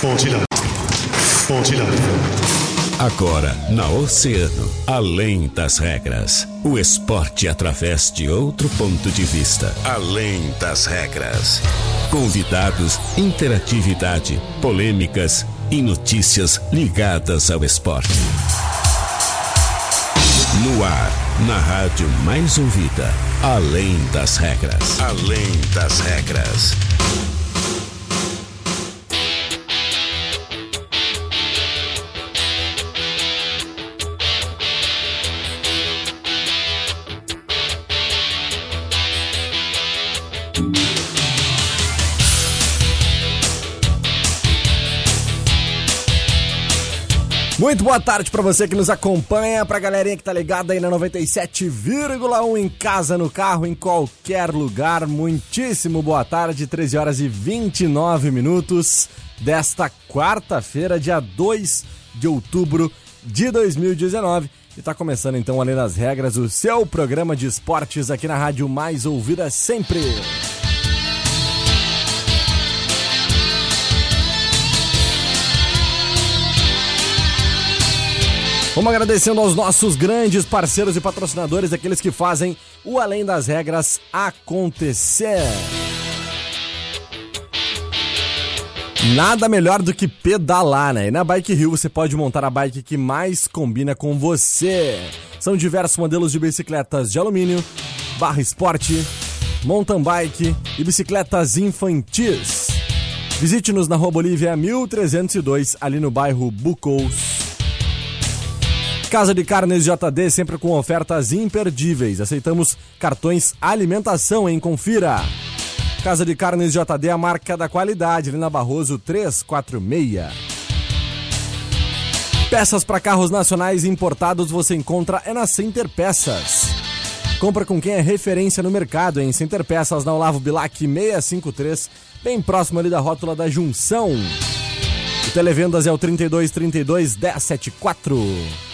Pontilhão. Pontilhão. Agora, na Oceano, além das regras. O esporte através de outro ponto de vista. Além das regras. Convidados, interatividade, polêmicas e notícias ligadas ao esporte. No ar, na rádio mais ouvida. Além das regras. Além das regras. Muito boa tarde para você que nos acompanha, pra galerinha que tá ligada aí na 97,1 em casa, no carro, em qualquer lugar. Muitíssimo boa tarde, 13 horas e 29 minutos desta quarta-feira, dia 2 de outubro de 2019. E tá começando então, além das regras, o seu programa de esportes aqui na rádio mais ouvida sempre. Vamos agradecendo aos nossos grandes parceiros e patrocinadores, aqueles que fazem o Além das Regras acontecer. Nada melhor do que pedalar, né? E na Bike Rio você pode montar a bike que mais combina com você. São diversos modelos de bicicletas de alumínio, barra esporte, mountain bike e bicicletas infantis. Visite-nos na Rua Bolívia 1302, ali no bairro Bucous. Casa de Carnes JD sempre com ofertas imperdíveis. Aceitamos cartões alimentação, hein? Confira. Casa de Carnes JD, a marca da qualidade, ali na Barroso 346. Peças para carros nacionais importados você encontra é na Center Peças. Compra com quem é referência no mercado em Center Peças na Olavo Bilac 653, bem próximo ali da rótula da Junção. O Televendas é o 3232 1074.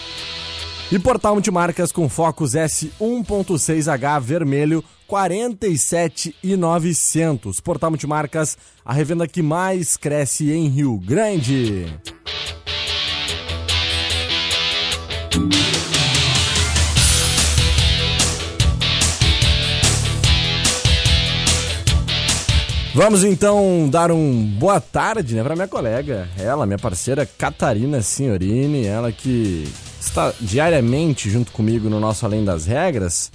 E portal multimarcas com Focus S1.6H vermelho 47,900. Portal multimarcas, a revenda que mais cresce em Rio Grande. Vamos então dar um boa tarde, né, para minha colega, ela, minha parceira Catarina Signorini, ela que está diariamente junto comigo no nosso Além das Regras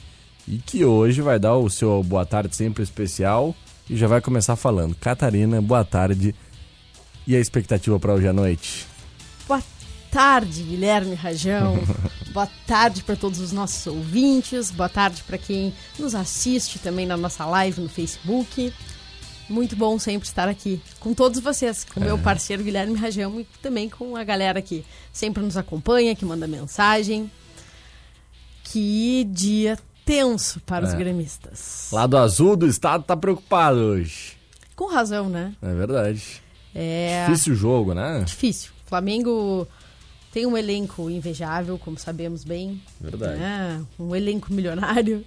e que hoje vai dar o seu boa tarde sempre especial e já vai começar falando. Catarina, boa tarde. E a expectativa para hoje à noite? Boa tarde, Guilherme Rajão. boa tarde para todos os nossos ouvintes. Boa tarde para quem nos assiste também na nossa live no Facebook. Muito bom sempre estar aqui com todos vocês, com o meu parceiro Guilherme Rajão e também com a galera que sempre nos acompanha, que manda mensagem. Que dia tenso para os É. gremistas. Lado azul do estado tá preocupado hoje. Com razão, né? É verdade. É Difícil o jogo, né? difícil. Flamengo tem um elenco invejável, como sabemos bem. Verdade. né? Um elenco milionário.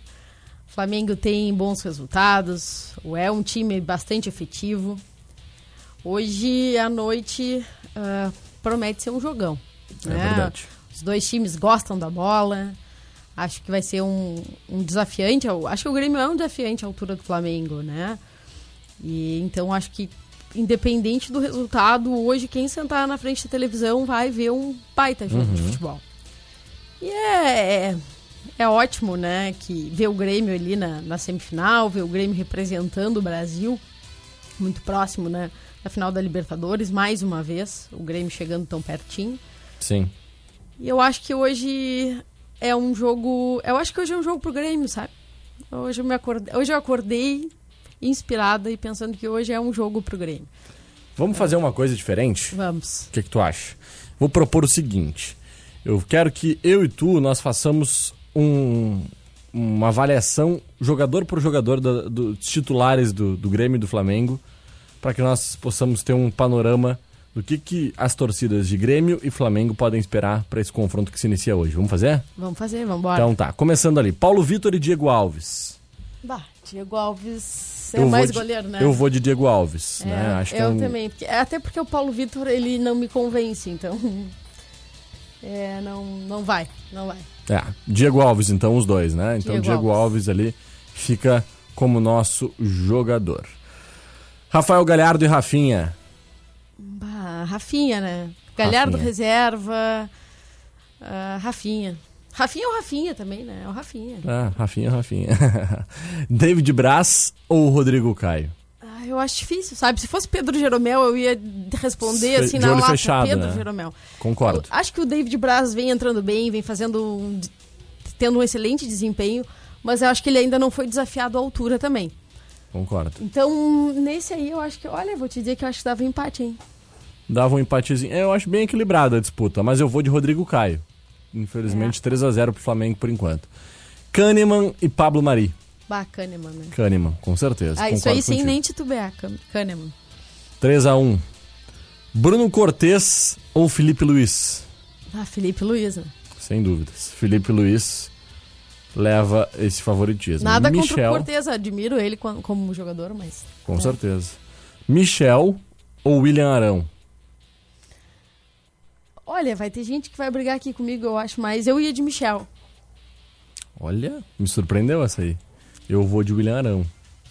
O Flamengo tem bons resultados. É um time bastante efetivo. Hoje à noite ah, promete ser um jogão. É né? verdade. Os dois times gostam da bola. Acho que vai ser um, um desafiante. Acho que o Grêmio é um desafiante à altura do Flamengo, né? E então acho que independente do resultado, hoje quem sentar na frente da televisão vai ver um baita jogo de futebol. E é, é, é ótimo, né, que ver o Grêmio ali na, na semifinal, ver o Grêmio representando o Brasil, muito próximo, né, da final da Libertadores, mais uma vez, o Grêmio chegando tão pertinho. Sim. E eu acho que hoje é um jogo. Eu acho que hoje é um jogo pro Grêmio, sabe? Hoje eu, me acordei, hoje eu acordei inspirada e pensando que hoje é um jogo pro Grêmio. Vamos fazer uma coisa diferente? Vamos. O que, que tu acha? Vou propor o seguinte. Eu quero que eu e tu, nós façamos um, uma avaliação jogador por jogador da- dos titulares do, do Grêmio e do Flamengo, para que nós possamos ter um panorama do que, que as torcidas de Grêmio e Flamengo podem esperar para esse confronto que se inicia hoje. Vamos fazer? Vamos fazer, vamos embora. Então tá, começando ali. Paulo Vitor e Diego Alves. Bah, Diego Alves é eu mais vou de, goleiro, né? Eu vou de Diego Alves, É, né? Acho que eu é um- também. até porque o Paulo Vitor, ele não me convence, então... É, não, não vai, não vai. É, Diego Alves, então, os dois, né? Então, Diego Diego Alves. ali fica como nosso jogador. Rafael Galhardo e Rafinha. Bah, Rafinha, né? Galhardo Rafinha. reserva. ah, Rafinha. Rafinha ou Rafinha também, né? É o Rafinha. Ah, Rafinha, Rafinha. David Braz ou Rodrigo Caio? Eu acho difícil, sabe? Se fosse Pedro Jeromel, eu ia responder assim na lata. fechado, Pedro né? Jeromel. Concordo. Eu acho que o David Braz vem entrando bem, vem fazendo. um- tendo um excelente desempenho, mas eu acho que ele ainda não foi desafiado à altura também. Concordo. Então, nesse aí, eu acho que. Olha, vou te dizer que eu acho que dava empate, hein? Dava um empatezinho. Eu acho bem equilibrada a disputa, mas eu vou de Rodrigo Caio. Infelizmente, É. 3 a 0 pro Flamengo por enquanto. Kahneman e Pablo Mari. Bacana, mano. Kahneman, com certeza. Ah, isso aí sem contigo. nem titubear, Kahn- Kahneman. 3 a 1 Bruno Cortez ou Felipe Luiz? Ah, Felipe Luiz, né? Sem dúvidas. Felipe Luiz leva esse favoritismo. Nada contra o Michel, Cortez, admiro ele como, como jogador, mas. com É. certeza. Michel ou William Arão? Olha, vai ter gente que vai brigar aqui comigo, eu acho, mas eu ia de Michel. Olha, me surpreendeu essa aí. Eu vou de William Arão.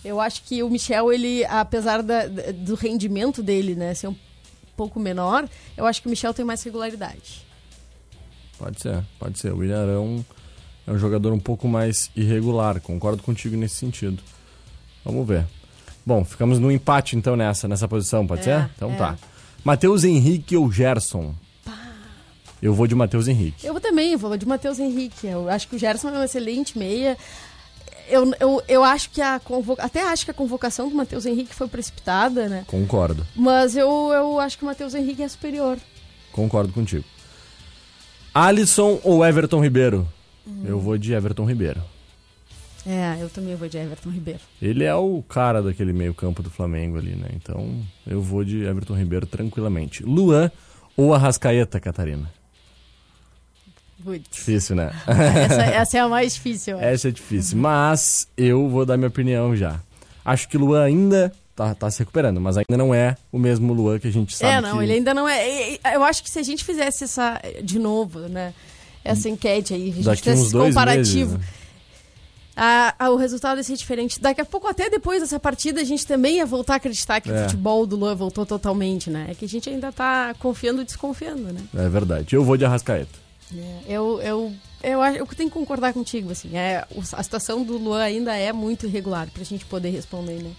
Eu acho que o Michel, ele, apesar da- do rendimento dele, né, ser um pouco menor, eu acho que o Michel tem mais regularidade. Pode ser, pode ser. O William Arão é um jogador um pouco mais irregular. Concordo contigo nesse sentido. Vamos ver. Bom, ficamos no empate então nessa, nessa posição, pode É, ser? Então é. tá. Matheus Henrique ou Gerson? Eu vou de Matheus Henrique. Eu também vou de Matheus Henrique. Eu acho que o Gerson é um excelente meia. Eu, eu, eu acho que a convoca... até acho que a convocação do Matheus Henrique foi precipitada, né? Concordo. Mas eu, eu acho que o Matheus Henrique é superior. Concordo contigo. Alisson ou Everton Ribeiro? Hum. Eu vou de Everton Ribeiro. É, eu também vou de Everton Ribeiro. Ele é o cara daquele meio-campo do Flamengo ali, né? Então eu vou de Everton Ribeiro tranquilamente. Luan ou Arrascaeta, Catarina? Putz. Difícil, né? Essa, essa é a mais difícil. eu acho. Essa é difícil. Mas eu vou dar minha opinião já. Acho que o Luan ainda tá, tá se recuperando, mas ainda não é o mesmo Luan que a gente sabe. É, não, que... ele ainda não é. Eu acho que se a gente fizesse essa de novo, né? Essa enquete aí, a gente Daqui fizesse esse comparativo. meses, né? o resultado ia ser diferente. Daqui a pouco, até depois dessa partida, a gente também ia voltar a acreditar que É. o futebol do Luan voltou totalmente, né? É que a gente ainda tá confiando e desconfiando, né? É verdade. Eu vou de Arrascaeta. É, Eu, eu, eu, eu tenho que concordar contigo, assim. É, o- a situação do Luan ainda é muito irregular pra gente poder responder, né?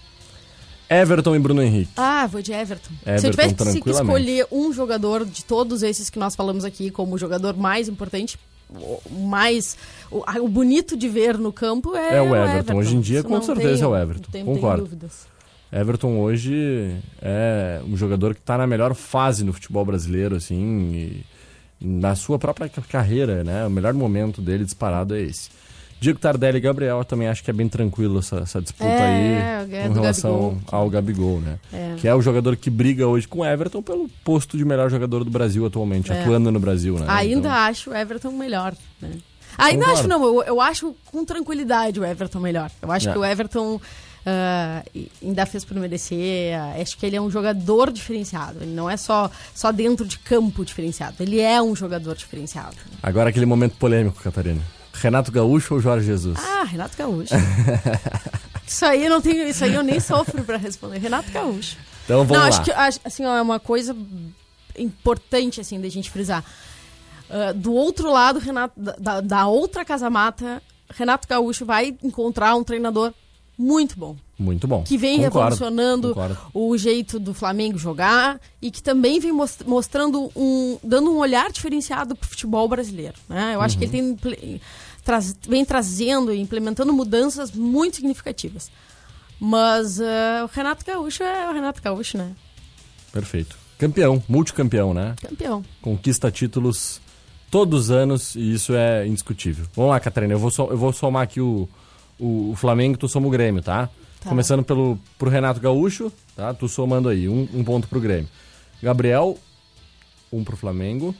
Everton e Bruno Henrique. Ah, vou de Everton. Se eu Everton, tivesse que escolher um jogador de todos esses que nós falamos aqui como o jogador mais importante, o mais o, o bonito de ver no campo é, É o Everton. Hoje em dia, Isso com certeza, é o Everton. tenho Concordo. dúvidas. Everton hoje é um jogador que está na melhor fase no futebol brasileiro, assim, e na sua própria ca- carreira, né? O melhor momento dele disparado é esse. Diego Tardelli e Gabriel, eu também acho que é bem tranquilo essa, essa disputa É, aí é com do relação Gabigol. ao Gabigol, né? É. Que é o jogador que briga hoje com o Everton pelo posto de melhor jogador do Brasil atualmente, É. atuando no Brasil, né? Ainda Então, acho o Everton melhor, né? Ainda Concordo. acho, não, eu, eu acho com tranquilidade o Everton melhor. Eu acho É. que o Everton e- ainda fez por merecer. ah, acho que ele é um jogador diferenciado. Ele não é só, só dentro de campo diferenciado. Ele é um jogador diferenciado. Agora aquele momento polêmico, Catarina. Renato Gaúcho ou Jorge Jesus? Ah, Renato Gaúcho. isso aí eu não tenho, isso aí eu nem sofro pra responder. Renato Gaúcho. Então vamos não, lá. acho que assim, ó, é uma coisa importante assim da gente frisar. Ah, do outro lado, Renato, da, da outra casa mata, Renato Gaúcho vai encontrar um treinador muito bom, Muito bom. que vem Concordo, revolucionando concordo. o jeito do Flamengo jogar e que também vem mos- mostrando um, dando um olhar diferenciado pro futebol brasileiro. Né? Eu acho que ele tem imple- traz- vem trazendo e implementando mudanças muito significativas. Mas ah, o Renato Gaúcho é o Renato Gaúcho, né? Perfeito. Campeão, multicampeão, né? Campeão. Conquista títulos todos os anos e isso é indiscutível. Vamos lá, Catarina, eu vou, so- eu vou somar aqui o, o, o Flamengo, tu soma o Grêmio, tá? Tá. Começando pelo pro Renato Gaúcho, tá? Tu somando aí, um, um ponto pro Grêmio. Gabriel, um pro Flamengo.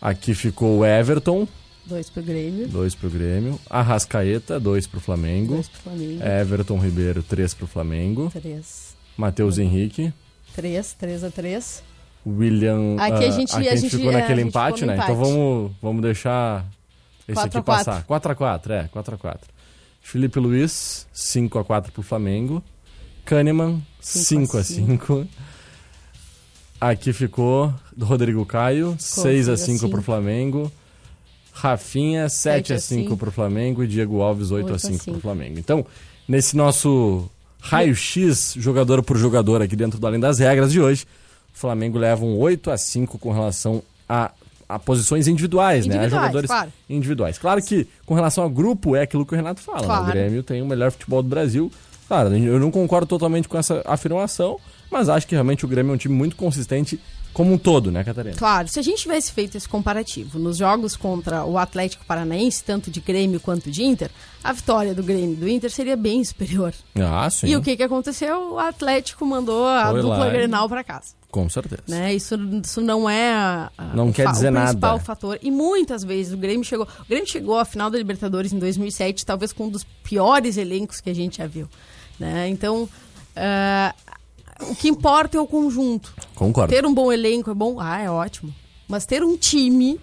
Aqui ficou o Everton, Dois pro Grêmio. Dois pro Grêmio. Arrascaeta, dois pro Flamengo. Dois pro Flamengo. Everton Ribeiro, três pro Flamengo. Três. Matheus Henrique. Três, três a três. William. Aqui a ah, gente- aqui a a gente ficou é, naquele a gente empate, ficou né? Então vamos, vamos deixar esse Quatro aqui a passar. 4x4, é, 4x4. Felipe Luiz, 5x4 pro Flamengo. Kahneman, Cinco a 5x5. Aqui ficou Rodrigo Caio, 6x5 cinco. pro Flamengo. Rafinha, Sete a 7x5 cinco. pro Flamengo. E Diego Alves, 8x5 Oito a pro cinco. Flamengo. Então, nesse nosso raio-x, jogador por jogador aqui dentro do Além das Regras de hoje, o Flamengo leva um 8 a 5 com relação a, a posições individuais, né? A Individuais, jogadores claro. individuais. Claro que com relação a grupo é aquilo que o Renato fala. né? Claro. O Grêmio tem o melhor futebol do Brasil. Claro, eu não concordo totalmente com essa afirmação, mas acho que realmente o Grêmio é um time muito consistente como um todo, né, Catarina? Claro, se a gente tivesse feito esse comparativo nos jogos contra o Atlético Paranaense, tanto de Grêmio quanto de Inter, a vitória do Grêmio e do Inter seria bem superior. Ah, sim. E o que, que aconteceu? O Atlético mandou a Foi dupla lá Grenal para casa. Com certeza. Né? Isso, isso não é a- a- Não o, quer dizer o nada. principal fator. E muitas vezes o Grêmio chegou. O Grêmio chegou à final da Libertadores em 2007, talvez com um dos piores elencos que a gente já viu. Né? Então, ah, o que importa é o conjunto. Concordo. Ter um bom elenco é bom? Ah, é ótimo. Mas ter um time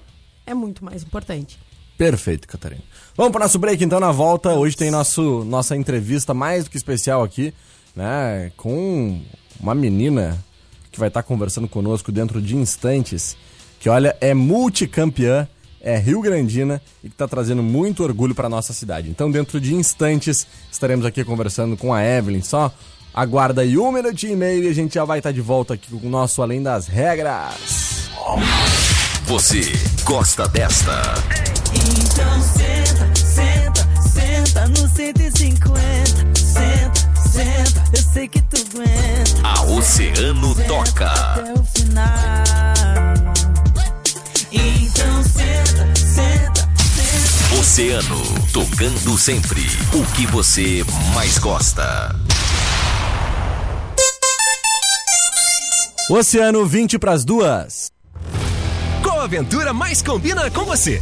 é muito mais importante. Perfeito, Catarina. Vamos para o nosso break então na volta. Hoje tem nosso, nossa entrevista mais do que especial aqui, né? Com uma menina que vai estar conversando conosco dentro de instantes. Que olha, é multicampeã, é Rio Grandina e que está trazendo muito orgulho para nossa cidade. Então, dentro de instantes, estaremos aqui conversando com a Evelyn. Só aguarda aí um minutinho e meio e a gente já vai estar de volta aqui com o nosso Além das Regras. Você gosta desta? Então senta, senta, senta no 150. Senta, senta, eu sei que tu aguenta. A Oceano toca. Até o final. Então senta, senta, senta. Oceano, tocando sempre o que você mais gosta. Oceano 20 para as duas. Qual aventura mais combina com você?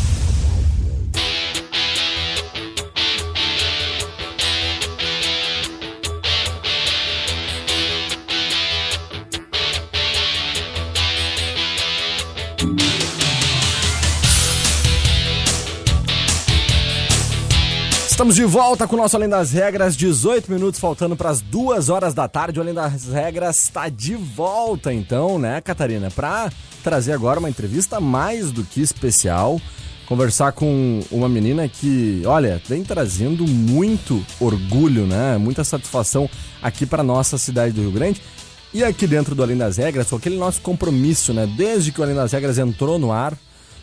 Estamos de volta com o nosso Além das Regras, 18 minutos faltando para as duas horas da tarde. O Além das Regras está de volta, então, né, Catarina? Para trazer agora uma entrevista mais do que especial conversar com uma menina que, olha, vem trazendo muito orgulho, né? Muita satisfação aqui para nossa cidade do Rio Grande. E aqui dentro do Além das Regras, com aquele nosso compromisso, né? Desde que o Além das Regras entrou no ar,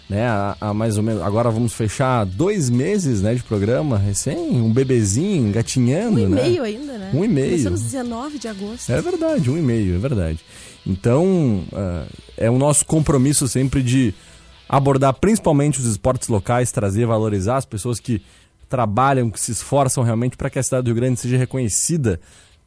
né? Há, há mais ou menos. Agora vamos fechar dois meses né, de programa, recém, um bebezinho engatinhando, Um e né? meio ainda, né? Um e meio. Começamos 19 de agosto. É verdade, um e meio, é verdade. Então, ah, é o nosso compromisso sempre de abordar principalmente os esportes locais, trazer, valorizar as pessoas que trabalham, que se esforçam realmente para que a cidade do Rio Grande seja reconhecida,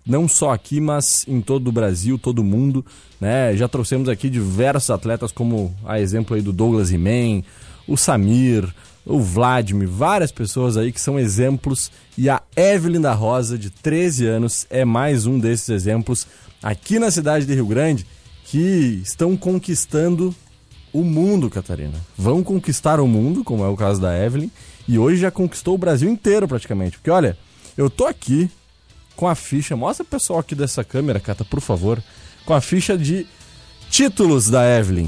não só aqui, mas em todo o Brasil, todo mundo. Né? Já trouxemos aqui diversos atletas, como a exemplo aí do Douglas Imen, o Samir, o Vladimir, várias pessoas aí que são exemplos. E a Evelyn da Rosa, de 13 anos, é mais um desses exemplos aqui na cidade de Rio Grande que estão conquistando o mundo, Catarina. Vão conquistar o mundo, como é o caso da Evelyn, e hoje já conquistou o Brasil inteiro praticamente. Porque olha, eu tô aqui com a ficha, mostra o pessoal aqui dessa câmera, Cata, por favor, com a ficha de títulos da Evelyn.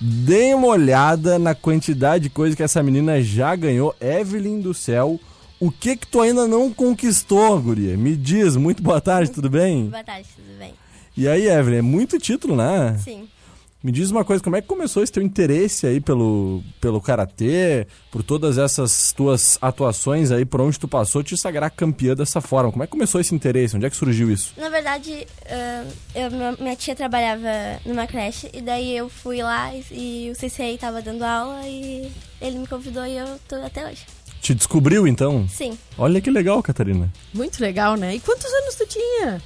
Dê uma olhada na quantidade de coisa que essa menina já ganhou. Evelyn do céu, o que que tu ainda não conquistou, guria? Me diz, muito boa tarde, tudo bem? Boa tarde, tudo bem? E aí, Evelyn, é muito título, né? Sim. Me diz uma coisa, como é que começou esse teu interesse aí pelo, pelo karatê, por todas essas tuas atuações aí, por onde tu passou, te sagrar campeã dessa forma? Como é que começou esse interesse? Onde é que surgiu isso? Na verdade, eu, minha- minha tia trabalhava numa creche e daí eu fui lá e, e o CCI tava dando aula e ele me convidou e eu tô até hoje. Te descobriu então? Sim. Olha que legal, Catarina. Muito legal, né? E quantos anos tu tinha?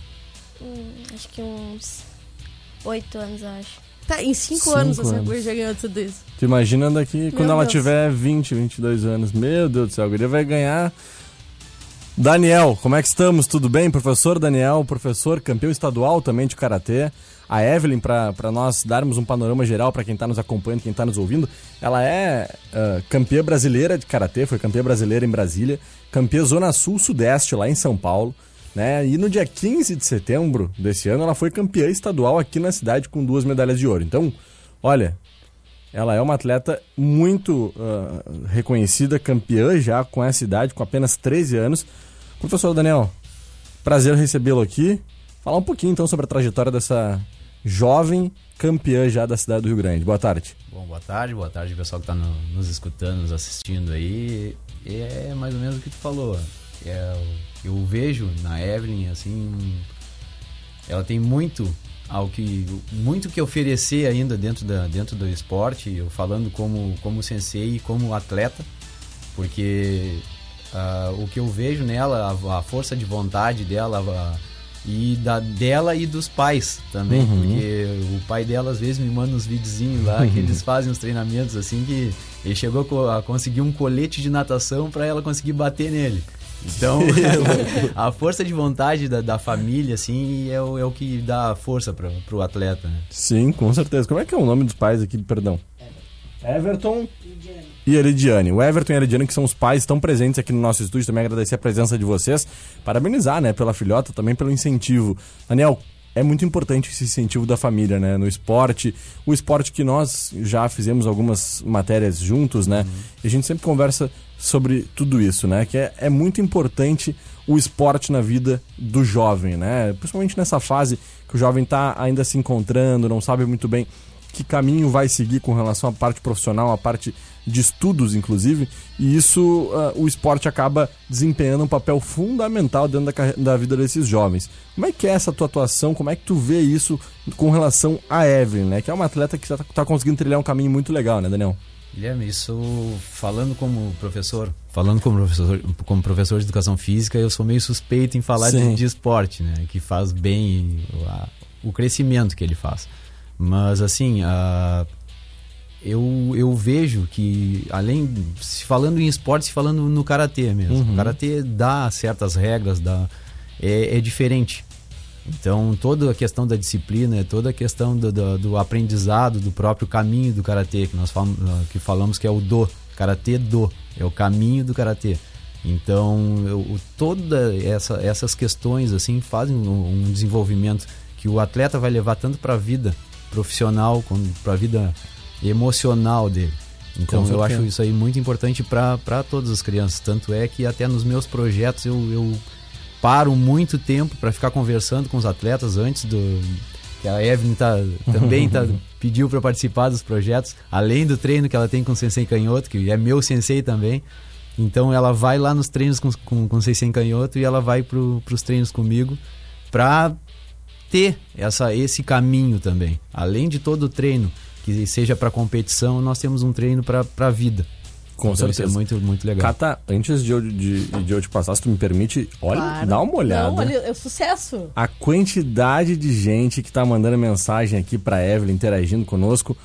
Hum, acho que uns oito anos, eu acho. Tá, em cinco, Cinco anos essa anos. guria já ganhou tudo isso. Tu imagina daqui quando ela Deus. tiver 20, 22 anos. Meu Deus do céu, a guria vai ganhar. Daniel, como é que estamos? Tudo bem? Professor Daniel, professor campeão estadual também de karatê. A Evelyn, para nós darmos um panorama geral para quem está nos acompanhando, quem está nos ouvindo, ela é ah, campeã brasileira de karatê, foi campeã brasileira em Brasília, campeã Zona Sul-Sudeste lá em São Paulo. Né? E no dia 15 de setembro desse ano, ela foi campeã estadual aqui na cidade com duas medalhas de ouro. Então, olha, ela é uma atleta muito ah, reconhecida, campeã já com essa idade, com apenas 13 anos. Professor Daniel, prazer recebê-lo aqui. Falar um pouquinho então sobre a trajetória dessa jovem campeã já da cidade do Rio Grande. Boa tarde. Bom, boa tarde, boa tarde pessoal que está nos escutando, nos assistindo aí. É mais ou menos o que tu falou. É, eu vejo na Evelyn, assim, ela tem muito ao que muito que oferecer ainda dentro, da, dentro do esporte, eu falando como, como sensei e como atleta, porque ah, o que eu vejo nela, a, a força de vontade dela, a- e da dela e dos pais também, Uhum. porque o pai dela às vezes me manda uns videozinhos lá que eles fazem uns treinamentos assim que ele chegou a conseguir um colete de natação para ela conseguir bater nele. Então, a força de vontade da, da família, assim, é o, é o que dá força para pro atleta, né? Sim, com certeza. Como é que é o nome dos pais aqui, perdão? Everton e Elidiane. O Everton e a Elidiane, que são os pais, estão presentes aqui no nosso estúdio. Também agradecer a presença de vocês. Parabenizar, né, pela filhota, também pelo incentivo. Daniel, é muito importante esse incentivo da família, né, no esporte. O esporte que nós já fizemos algumas matérias juntos, né, e a gente sempre conversa sobre tudo isso, né, que é, é muito importante o esporte na vida do jovem, né, principalmente nessa fase que o jovem está ainda se encontrando, não sabe muito bem que caminho vai seguir com relação à parte profissional, à parte de estudos, inclusive, e isso ah, o esporte acaba desempenhando um papel fundamental dentro da, da vida desses jovens. Como é que é essa tua atuação? Como é que tu vê isso com relação a Evelyn, né? Que é uma atleta que está tá conseguindo trilhar um caminho muito legal, né, Daniel? Guilherme, isso falando como professor, falando como professor, como professor de educação física, eu sou meio suspeito em falar de, de esporte, né? Que faz bem o, a- o crescimento que ele faz. Mas assim, a- eu, eu vejo que além se falando em esporte, se falando no karatê mesmo, Uhum. o karatê dá certas regras, dá é, é diferente. Então, toda a questão da disciplina, toda a questão do, do, do aprendizado, do próprio caminho do karatê, que nós falam, que falamos que é o do, karatê do, é o caminho do karatê. Então, eu, o- toda essa, essas questões assim fazem um, um desenvolvimento que o atleta vai levar tanto para a vida profissional quanto para a vida emocional dele. Então eu acho isso aí muito importante para todas as crianças. Tanto é que até nos meus projetos eu, eu paro muito tempo para ficar conversando com os atletas antes do. Que a Evelyn tá, também tá, pediu para participar dos projetos, além do treino que ela tem com o Sensei Canhoto, que é meu sensei também. Então ela vai lá nos treinos com, com, com o Sensei Canhoto e ela vai para os treinos comigo para ter essa, esse caminho também. Além de todo o treino que seja para competição, nós temos um treino para a vida. Com então certeza. É muito, muito legal. Cata, antes de eu, de, de eu te passar, se tu me permite, olha, Claro. dá uma olhada. Não, olha, é um sucesso. A quantidade de gente que tá mandando mensagem aqui pra Evelyn, interagindo conosco.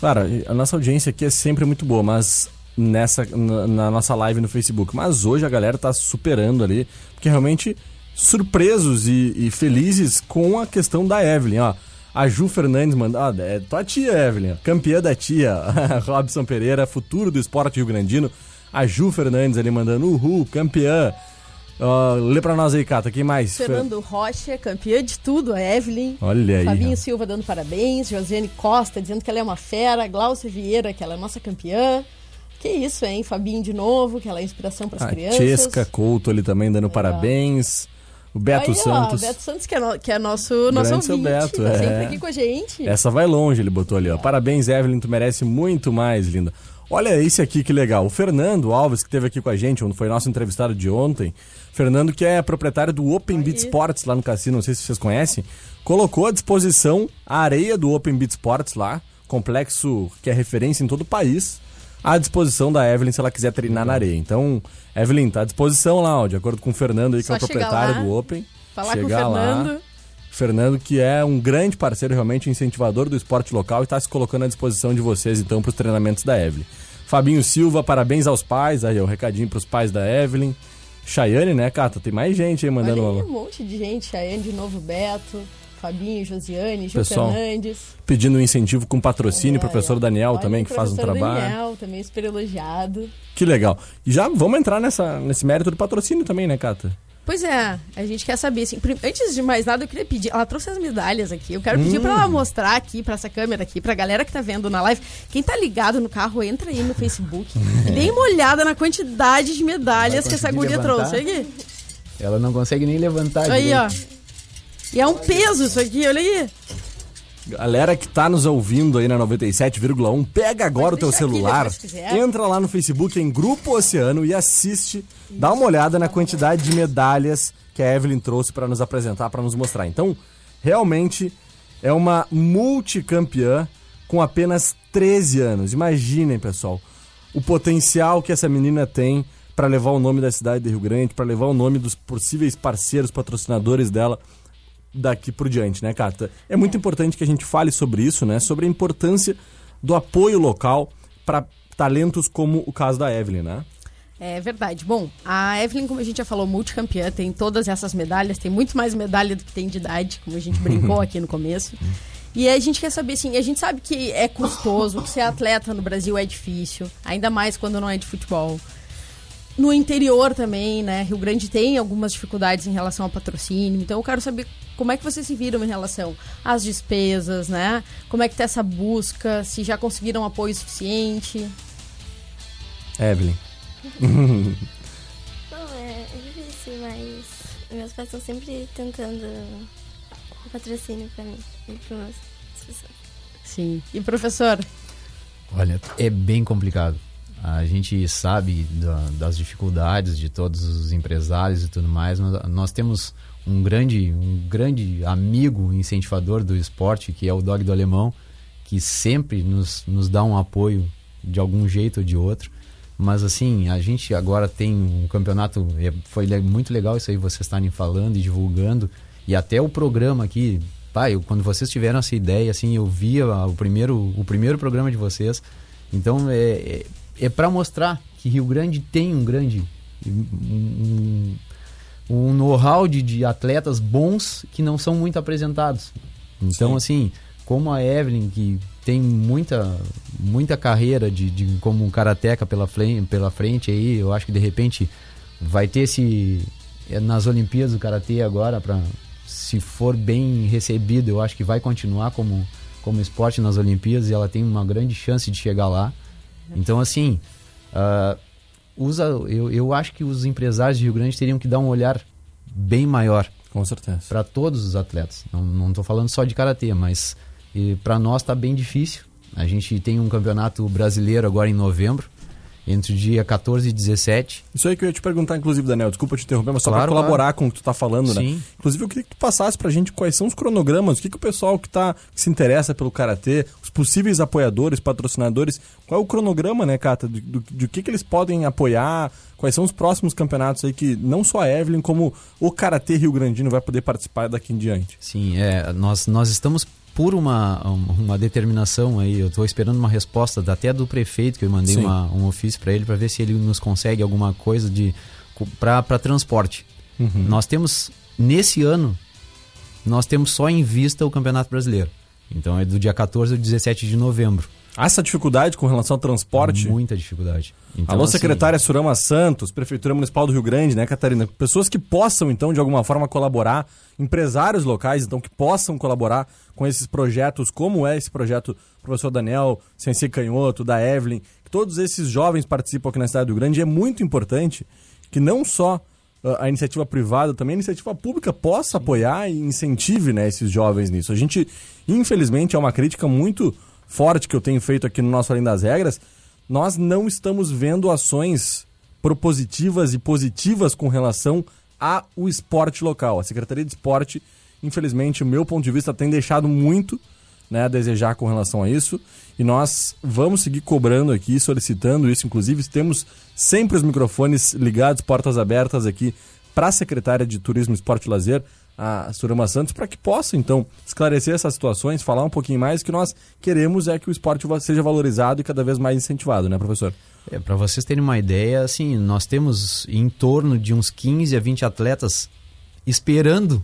Claro, a nossa audiência aqui é sempre muito boa, mas nessa na, na nossa live no Facebook. Mas hoje a galera tá superando ali, porque realmente surpresos e, e felizes com a questão da Evelyn, ó. A Ju Fernandes manda, ó, é tua tia, Evelyn, campeã da tia. Robson Pereira, futuro do esporte rio-grandino. A Ju Fernandes ali mandando, uhul, campeã. Ó, lê pra nós aí, Cata, quem mais? Fernando Rocha, campeã de tudo, a Evelyn. Olha aí. Fabinho. Silva dando parabéns. Josiane Costa dizendo que ela é uma fera. Glaucia Vieira, que ela é nossa campeã. Que isso, hein? Fabinho de novo, que ela é inspiração para as crianças. Chesca Couto ali também dando parabéns. O Beto Aí, Santos. Ó, Beto Santos, que é, no- que é nosso, nosso Grande seu ouvinte. Beto, tá é. sempre aqui com a gente. Essa vai longe, ele botou ali, ó. Parabéns, Evelyn, tu merece muito mais, linda. Olha esse aqui que legal. O Fernando Alves, que esteve aqui com a gente, foi nosso entrevistado de ontem. Fernando, que é proprietário do Open Beat Sports lá no cassino, não sei se vocês conhecem, colocou à disposição a areia do Open Beat Sports lá, complexo que é referência em todo o país, à disposição da Evelyn se ela quiser treinar na areia. Então, Evelyn, tá à disposição lá, ó, de acordo com o Fernando aí, que Só é o chegar proprietário lá, do Open. Falar com o Chegar lá. Fernando. Fernando, que é um grande parceiro, realmente incentivador do esporte local e está se colocando à disposição de vocês, então, para os treinamentos da Evelyn. Fabinho Silva, parabéns aos pais, aí, um recadinho para os pais da Evelyn. Chayane, né, Cata? Tem mais gente aí mandando. Olha aí, um monte de gente. Chayane de novo, Beto, Fabinho, Josiane, Gil Pessoal, Fernandes. Pedindo um incentivo com patrocínio, É, professor é. Daniel Olha, também, que faz um professor trabalho. Daniel, também super elogiado. Que legal. E já vamos entrar nessa, nesse mérito do patrocínio também, né, Cata? Pois é, a gente quer saber, assim, antes de mais nada, eu queria pedir, ela trouxe as medalhas aqui, eu quero pedir Hum. pra ela mostrar aqui, pra essa câmera aqui, pra galera que tá vendo na live, quem tá ligado no carro, entra aí no Facebook, e dê uma olhada na quantidade de medalhas que essa guria levantar? trouxe, aqui, Ela não consegue nem levantar. aí direito. ó, e é um peso isso aqui, olha aí, Galera que tá nos ouvindo aí na 97,1, pega agora o teu aqui celular, entra lá no Facebook em Grupo Oceano e assiste, dá uma olhada na quantidade de medalhas que a Evelyn trouxe para nos apresentar, para nos mostrar. Então, realmente é uma multicampeã com apenas 13 anos. Imaginem, pessoal, o potencial que essa menina tem para levar o nome da cidade de Rio Grande, para levar o nome dos possíveis parceiros, patrocinadores dela daqui por diante, né, Cata? É muito importante que a gente fale sobre isso, né? Sobre a importância do apoio local para talentos como o caso da Evelyn, né? É verdade. Bom, a Evelyn, como a gente já falou, multicampeã, tem todas essas medalhas, tem muito mais medalha do que tem de idade, como a gente brincou aqui no começo. E a gente quer saber, assim, a gente sabe que é custoso, que ser atleta no Brasil é difícil, ainda mais quando não é de futebol. No interior também, né? Rio Grande tem algumas dificuldades em relação ao patrocínio, então eu quero saber como é que vocês se viram em relação às despesas, né? Como é que tá essa busca, se já conseguiram apoio suficiente. Evelyn. Não, é, é difícil, mas meus pais estão sempre tentando um patrocínio pra mim e para pessoas. Sim. E professor? Olha, é bem complicado. A gente sabe da- das dificuldades de todos os empresários e tudo mais, mas nós temos um grande, um grande amigo incentivador do esporte, que é o Dog do Alemão, que sempre nos, nos dá um apoio de algum jeito ou de outro. Mas assim, a gente agora tem um campeonato, é, foi muito legal isso aí vocês estarem falando e divulgando, e até o programa aqui, pai, eu- quando vocês tiveram essa ideia, assim, eu via o primeiro, o primeiro programa de vocês, então é, é, é para mostrar que Rio Grande tem um grande um, um know-how de, de atletas bons que não são muito apresentados. Então, assim, como a Evelyn, que tem muita, muita carreira de, de como karateca pela frente, pela frente aí, eu acho que de repente vai ter esse é, nas Olimpíadas do karatê agora para se for bem recebido, eu acho que vai continuar como como esporte nas Olimpíadas e ela tem uma grande chance de chegar lá. Então, assim, ah, usa, eu, eu acho que os empresários de Rio Grande teriam que dar um olhar bem maior Com certeza. para todos os atletas. Não, tô falando só de karatê, mas para nós tá bem difícil. A gente tem um campeonato brasileiro agora em novembro, entre o dia 14 e 17. Isso aí que eu ia te perguntar, inclusive, Daniel, desculpa te interromper, mas só Claro, para colaborar com o que tu tá falando, né? Sim. Inclusive, eu queria que tu passasse pra gente quais são os cronogramas, o que, que o pessoal que, tá, que se interessa pelo Karatê, os possíveis apoiadores, patrocinadores, qual é o cronograma, né, Cata, do, do, do que, que eles podem apoiar, quais são os próximos campeonatos aí que não só a Evelyn, como o Karatê Rio Grandino vai poder participar daqui em diante. Sim, é, nós, nós estamos por uma, uma determinação aí, eu estou esperando uma resposta da- até do prefeito, que eu mandei uma, um ofício para ele para ver se ele nos consegue alguma coisa de para transporte. Uhum. Nós temos, nesse ano, nós temos só em vista o Campeonato Brasileiro. Então é do dia 14 ao 17 de novembro. Há essa dificuldade com relação ao transporte? Muita dificuldade. Então, Alô, assim, secretária Surama Santos, Prefeitura Municipal do Rio Grande, né, Catarina? Pessoas que possam, então, de alguma forma colaborar, empresários locais, então, que possam colaborar com esses projetos, como é esse projeto professor Daniel, Sensei Canhoto, da Evelyn, que todos esses jovens participam aqui na cidade do Rio Grande, e é muito importante que não só ah, a iniciativa privada, também a iniciativa pública possa apoiar e incentive né, esses jovens nisso. A gente, infelizmente, é uma crítica muito forte que eu tenho feito aqui no nosso Além das Regras, nós não estamos vendo ações propositivas e positivas com relação ao esporte local. A Secretaria de Esporte, infelizmente, o meu ponto de vista, tem deixado muito né, a desejar com relação a isso. E nós vamos seguir cobrando aqui, solicitando isso. Inclusive, temos sempre os microfones ligados, portas abertas aqui para a secretária de Turismo, Esporte e Lazer, a Surama Santos, para que possa, então, esclarecer essas situações, falar um pouquinho mais. O que nós queremos é que o esporte seja valorizado e cada vez mais incentivado, né, professor? É, para vocês terem uma ideia, assim, nós temos em torno de uns 15 a 20 atletas esperando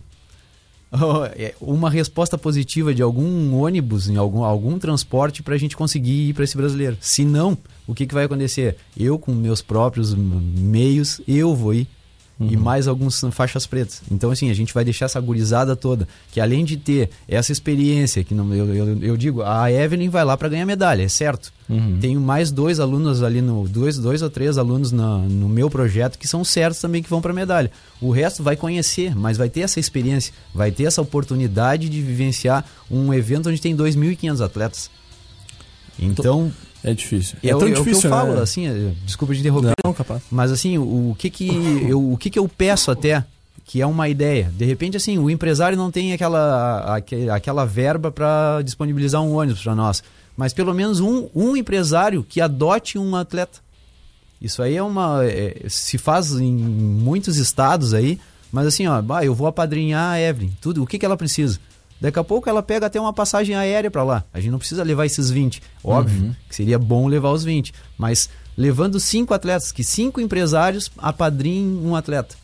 é, uma resposta positiva de algum ônibus, em algum, algum transporte para a gente conseguir ir para esse brasileiro. Se não, o que, que vai acontecer? Eu, com meus próprios meios, eu vou ir. E mais alguns faixas pretas. Então, assim, a gente vai deixar essa gurizada toda, que além de ter essa experiência, que não, eu, eu, eu digo, a Evelyn vai lá para ganhar medalha, é certo. Tenho mais dois alunos ali no. Dois, dois ou três alunos na- no meu projeto que são certos também que vão para medalha. O resto vai conhecer, mas vai ter essa experiência, vai ter essa oportunidade de vivenciar um evento onde tem 2.500 atletas. Então, É difícil. é, É, tão é o que difícil, eu falo, né? assim, é, desculpa de interromper. Não, capaz. Mas assim, o, o que que eu, o que que eu peço até, que é uma ideia. De repente, assim, o empresário não tem aquela, aque- aquela verba para disponibilizar um ônibus para nós. Mas pelo menos um, um empresário que adote um atleta. Isso aí é uma. é, se faz em muitos estados aí, mas assim, ó, bah, eu vou apadrinhar a Evelyn, tudo, o que, que ela precisa? Daqui a pouco ela pega até uma passagem aérea para lá. A gente não precisa levar esses 20. Óbvio que seria bom levar os 20. Mas levando cinco atletas, que cinco empresários apadrinhem um atleta.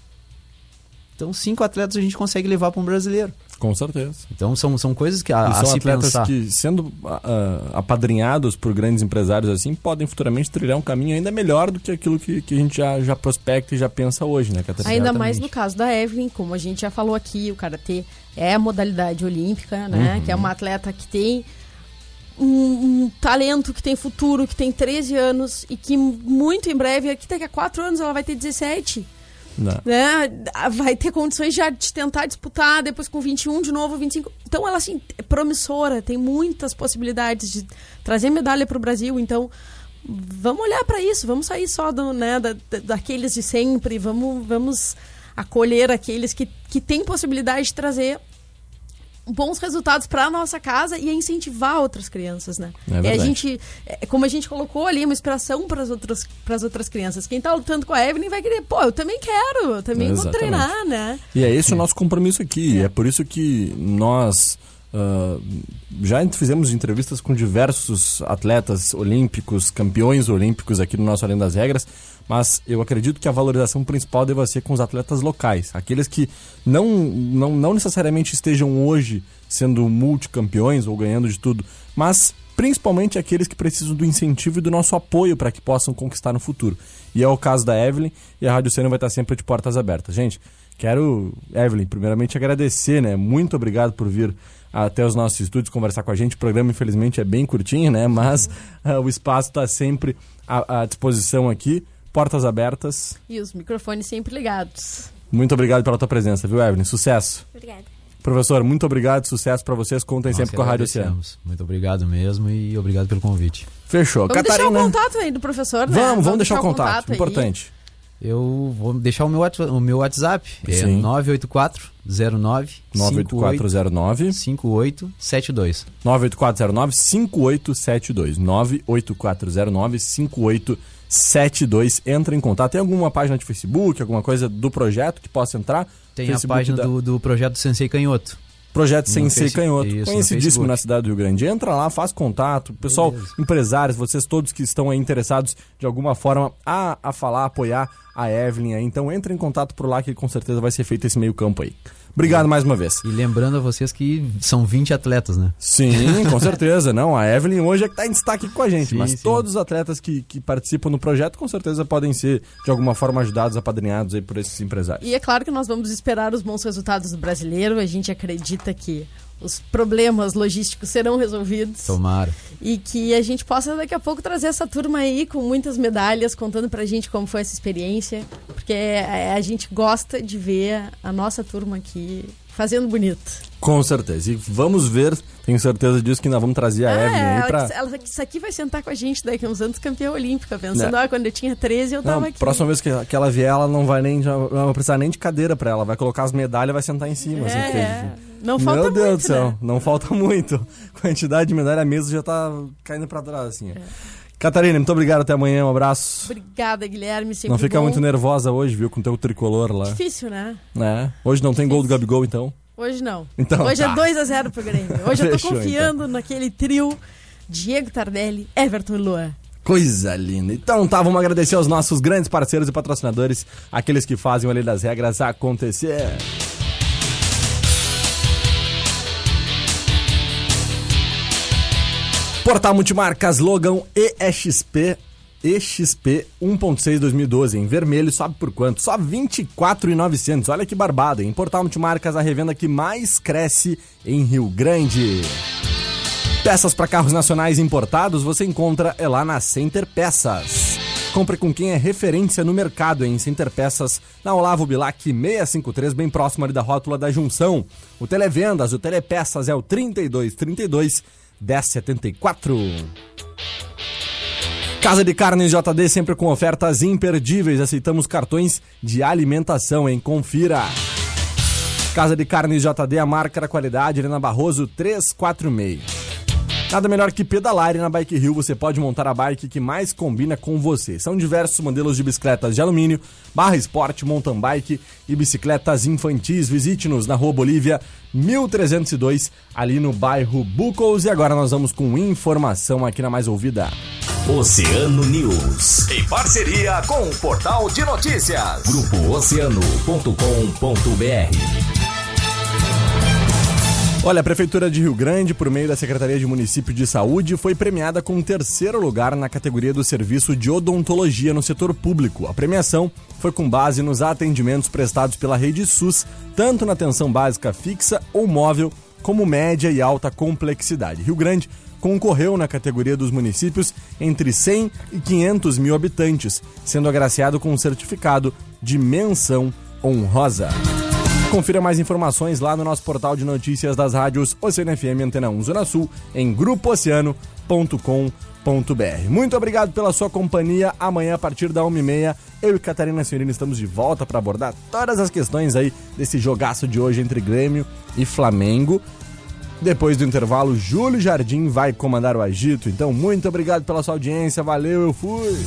Então, cinco atletas a gente consegue levar para um brasileiro. Com certeza. Então, são, são coisas que a, E a são se atletas pensar. que, sendo ah, apadrinhados por grandes empresários assim, podem futuramente trilhar um caminho ainda melhor do que aquilo que, que a gente já, já prospecta e já pensa hoje, né, Catarina? Ainda mais no caso da Evelyn, como a gente já falou aqui, o karatê é a modalidade olímpica, né? Uhum. Que é uma atleta que tem um, um talento, que tem futuro, que tem 13 anos e que muito em breve, aqui daqui a 4 anos, ela vai ter 17. Né? Vai ter condições já de tentar disputar, depois com 21 de novo, 25. Então ela assim, é promissora, tem muitas possibilidades de trazer medalha para o Brasil, então vamos olhar para isso, vamos sair só do, né, da- daqueles de sempre, vamos, vamos acolher aqueles que, que têm possibilidade de trazer bons resultados para nossa casa e a incentivar outras crianças, né? É e a gente, é, como a gente colocou ali, uma inspiração para as outras, pras outras crianças. Quem tá lutando com a Evelyn vai querer, pô, eu também quero, eu também vou treinar, né? E é esse o nosso compromisso aqui. É, por isso que nós ah, já fizemos entrevistas com diversos atletas olímpicos, campeões olímpicos aqui no nosso Além das Regras, mas eu acredito que a valorização principal deva ser com os atletas locais, aqueles que não, não, não necessariamente estejam hoje sendo multicampeões ou ganhando de tudo, mas principalmente aqueles que precisam do incentivo e do nosso apoio para que possam conquistar no futuro. E é o caso da Evelyn, e a Rádio Cena vai estar sempre de portas abertas. Gente, quero, Evelyn, primeiramente agradecer, né? Muito obrigado por vir até os nossos estúdios conversar com a gente. O programa, infelizmente, é bem curtinho, né? Mas uh, o espaço está sempre à, à disposição aqui. Portas abertas. E os microfones sempre ligados. Muito obrigado pela tua presença, viu, Evelyn? Sucesso. Obrigada. Professor, muito obrigado, sucesso para vocês. Contem Nós sempre com a Rádio Oceano. Muito obrigado mesmo e obrigado pelo convite. Fechou. Vamos Catarina. deixar o contato aí do professor, né? Vamos, vamos deixar o contato. aí. Importante. Eu vou deixar o meu, o meu WhatsApp. É Sim. 984 09 98409 5872. 98409 5872. 98409 5872. Entra em contato. Tem alguma página de Facebook, alguma coisa do projeto que possa entrar? Tem Facebook a página da- do, do projeto Sensei Canhoto. Projeto Sensei Face- Canhoto. isso, Conhecidíssimo na cidade do Rio Grande. Entra lá, faz contato. Pessoal, Beleza. empresários, vocês todos que estão aí interessados de alguma forma a, a falar, apoiar a Evelyn aí. Então entra em contato por lá que com certeza vai ser feito esse meio campo aí. Obrigado mais uma vez. E lembrando a vocês que são 20 atletas, né? Sim, com certeza. Não, a Evelyn hoje é que está em destaque com a gente, Sim, mas sim. todos os atletas que, que participam no projeto com certeza podem ser de alguma forma ajudados, apadrinhados aí por esses empresários. E é claro que nós vamos esperar os bons resultados do brasileiro. A gente acredita que os problemas logísticos serão resolvidos. Tomara. E que a gente possa daqui a pouco trazer essa turma aí com muitas medalhas, contando pra gente como foi essa experiência. Porque é- a gente gosta de ver a nossa turma aqui fazendo bonito. Com certeza. E vamos ver, tenho certeza disso, que nós vamos trazer a Evelyn aí ela, pra. ela- isso aqui vai sentar com a gente daqui a uns anos campeã olímpica, pensando, Né? ah, quando eu tinha 13 eu tava Não, aqui. próxima vez que, que ela vier, ela não vai nem não vai precisar nem de cadeira pra ela. Vai colocar as medalhas e vai sentar em cima. assim, É, é. Não falta Meu Deus muito, do céu, né? não falta muito. Quantidade de medalha, a mesa já tá caindo pra trás, assim. É. Catarina, muito obrigado, até amanhã, um abraço. Obrigada, Guilherme, sempre não fica bom. muito nervosa hoje, viu, com teu tricolor lá. Difícil, né? É. Hoje não tem gol do Gabigol, então. Hoje não. Então, Hoje tá. é 2x0 pro Grêmio. Hoje eu tô Fechou, então. confiando naquele trio Diego Tardelli, Everton e Luan. Coisa linda. Então tá, vamos agradecer aos nossos grandes parceiros e patrocinadores, aqueles que fazem o Lei das Regras acontecer. Portal Multimarcas Logan EXP EXP 1.6 2012 em vermelho, sabe por quanto? Só 24,900. Olha que barbada, hein? Portal Multimarcas, a revenda que mais cresce em Rio Grande. Peças para carros nacionais importados você encontra é lá na Center Peças. Compre com quem é referência no mercado em Center Peças, na Olavo Bilac 653, bem próximo ali da rótula da Junção. O Televendas, o Telepeças é o 3232 1074. Casa de Carnes JD sempre com ofertas imperdíveis. Aceitamos cartões de alimentação, hein? Confira. Casa de Carnes JD, a marca da qualidade, Helena Barroso 346. Nada melhor que pedalar e na Bike Hill você pode montar a bike que mais combina com você. São diversos modelos de bicicletas de alumínio, barra esporte, mountain bike e bicicletas infantis. Visite-nos na Rua Bolívia 1302, ali no bairro Bucos. E agora nós vamos com informação aqui na Mais Ouvida. Oceano News. Em parceria com o Portal de Notícias. Grupo Oceano.com.br. Olha, a Prefeitura de Rio Grande, por meio da Secretaria de Município de Saúde, foi premiada com o terceiro lugar na categoria do serviço de odontologia no setor público. A premiação foi com base nos atendimentos prestados pela rede SUS, tanto na atenção básica fixa ou móvel, como média e alta complexidade. Rio Grande concorreu na categoria dos municípios entre 100 e 500 mil habitantes, sendo agraciado com um certificado de menção honrosa. Confira mais informações lá no nosso portal de notícias das rádios Oceano FM Antena 1 Zona Sul em grupooceano.com.br. Muito obrigado pela sua companhia. Amanhã, a partir da 1h30, eu e Catarina Senhorina estamos de volta para abordar todas as questões aí desse jogaço de hoje entre Grêmio e Flamengo. Depois do intervalo, Júlio Jardim vai comandar o agito. Então, muito obrigado pela sua audiência. Valeu, eu fui!